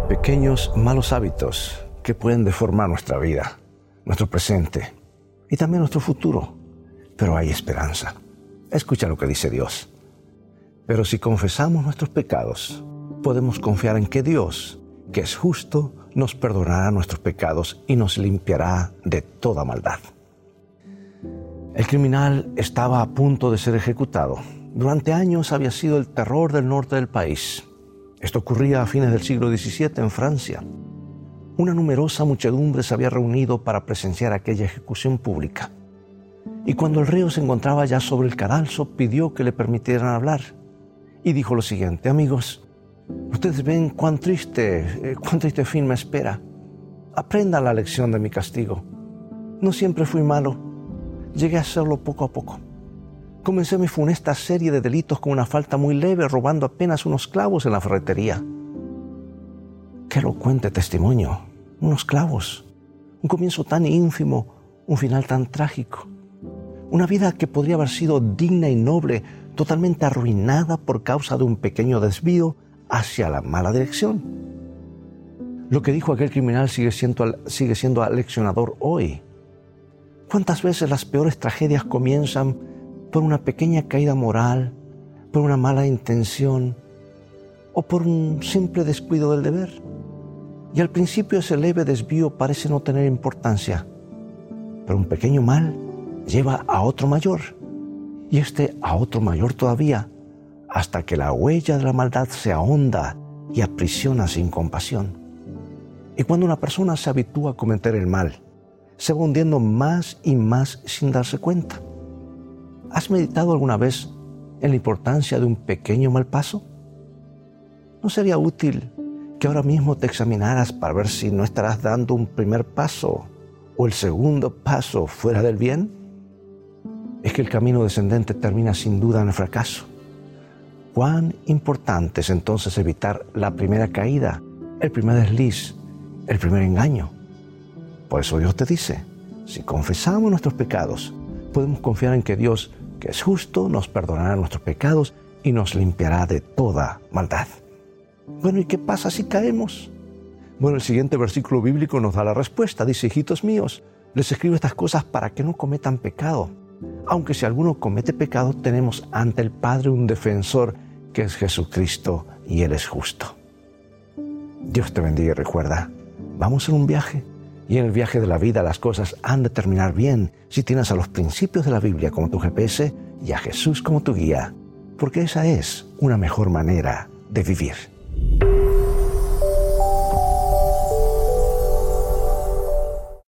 pequeños malos hábitos que pueden deformar nuestra vida, nuestro presente y también nuestro futuro. Pero hay esperanza. Escucha lo que dice Dios. Pero si confesamos nuestros pecados, podemos confiar en que Dios, que es justo, nos perdonará nuestros pecados y nos limpiará de toda maldad. El criminal estaba a punto de ser ejecutado. Durante años había sido el terror del norte del país. Esto ocurría a fines del siglo XVII en Francia. Una numerosa muchedumbre se había reunido para presenciar aquella ejecución pública. Y cuando el reo se encontraba ya sobre el cadalso, pidió que le permitieran hablar. Y dijo lo siguiente, amigos, ustedes ven cuán triste, eh, cuán triste fin me espera. Aprendan la lección de mi castigo. No siempre fui malo, llegué a serlo poco a poco. Comencé mi funesta serie de delitos con una falta muy leve, robando apenas unos clavos en la ferretería. Qué elocuente testimonio, unos clavos, un comienzo tan ínfimo, un final tan trágico. Una vida que podría haber sido digna y noble, totalmente arruinada por causa de un pequeño desvío hacia la mala dirección. Lo que dijo aquel criminal sigue siendo, sigue siendo aleccionador hoy. ¿Cuántas veces las peores tragedias comienzan por una pequeña caída moral, por una mala intención o por un simple descuido del deber? Y al principio ese leve desvío parece no tener importancia, pero un pequeño mal lleva a otro mayor y este a otro mayor todavía, hasta que la huella de la maldad se ahonda y aprisiona sin compasión. Y cuando una persona se habitúa a cometer el mal, se va hundiendo más y más sin darse cuenta. ¿Has meditado alguna vez en la importancia de un pequeño mal paso? ¿No sería útil que ahora mismo te examinaras para ver si no estarás dando un primer paso o el segundo paso fuera del bien? Es que el camino descendente termina sin duda en el fracaso. Cuán importante es entonces evitar la primera caída, el primer desliz, el primer engaño. Por eso Dios te dice, si confesamos nuestros pecados, podemos confiar en que Dios, que es justo, nos perdonará nuestros pecados y nos limpiará de toda maldad. Bueno, ¿y qué pasa si caemos? Bueno, el siguiente versículo bíblico nos da la respuesta. Dice, hijitos míos, les escribo estas cosas para que no cometan pecado. Aunque si alguno comete pecado, tenemos ante el Padre un defensor que es Jesucristo y Él es justo. Dios te bendiga y recuerda, vamos en un viaje y en el viaje de la vida las cosas han de terminar bien si tienes a los principios de la Biblia como tu GPS y a Jesús como tu guía, porque esa es una mejor manera de vivir.